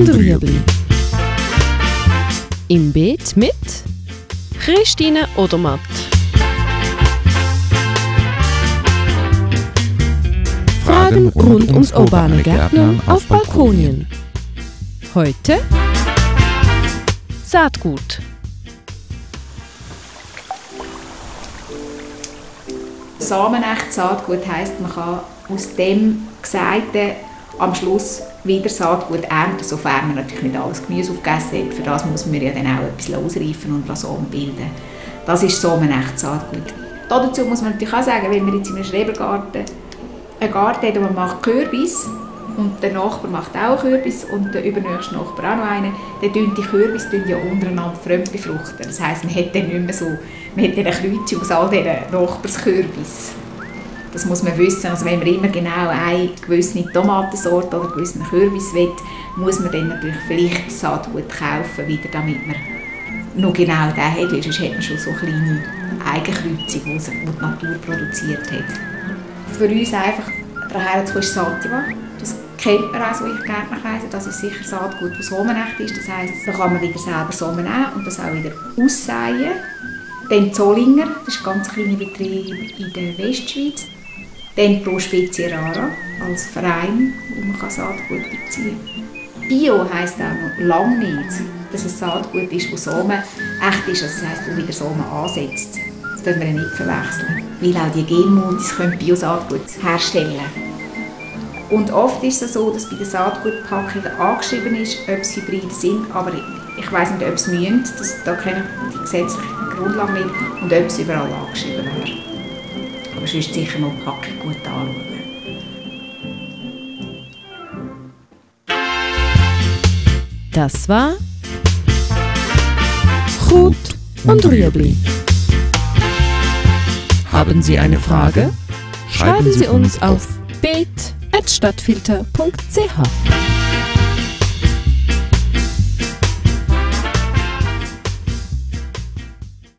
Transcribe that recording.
und Rüebli. Im Beet mit Christine Odermatt. Fragen rund ums urbane Gärtnern auf Balkonien. Heute Saatgut. Samenecht Saatgut heisst, man kann aus dem Geseiten am Schluss wieder Saatgut ernten, sofern man natürlich nicht alles Gemüse aufgegessen hat. Für das muss man ja dann auch etwas ausreifen und Samen bilden. Das ist Samenecht Saatgut. Dazu muss man natürlich auch sagen, wenn man jetzt in einem Schrebergarten einen Garten hat und man macht Kürbis und der Nachbar macht auch Kürbis und der übernächste Nachbar auch noch einen, dann tun die Kürbis ja untereinander fremd befruchten. Das heisst, man hat dann nicht mehr so, man hat dann eine Kreuzung aus all diesen Nachbarskürbis. Das muss man wissen. Also wenn man immer genau eine gewisse Tomatensorte oder einen gewissen Kürbis will, muss man dann natürlich vielleicht Saatgut kaufen, wieder, damit man noch genau den hat, weil sonst hat man schon so kleine Eigenkreuzung, die die Natur produziert hat. Für uns einfach daher zu ist Sativa. Das kennt man auch so in Gärtnerkreisen. Das ist sicher Saatgut, das Samenecht ist. Das heisst, da kann man wieder selber Samen nehmen und das auch wieder aussäen. Dann Zollinger, das ist ein ganz kleiner Betrieb in der Westschweiz. Dann Pro Spezie Rara als Verein, wo man Saatgut beziehen kann. Bio heisst auch noch lang nicht, dass es Saatgut ist, das Samen echt ist, also das heisst, wo wieder Samen ansetzt. Das dürfen wir nicht verwechseln, weil auch die Genmodis können Bio-Saatgut herstellen und oft ist es so, dass bei der Saatgutpackung angeschrieben ist, ob es Hybride sind, aber ich weiß nicht, ob es mühen, das, da ich die gesetzliche Grundlage nicht, und ob es überall angeschrieben. Aber sonst sicher mal die Packung gut anschauen. Das war Gut und Rüebli. Haben Sie eine Frage? Schreiben Sie uns auf bet.stadtfilter.ch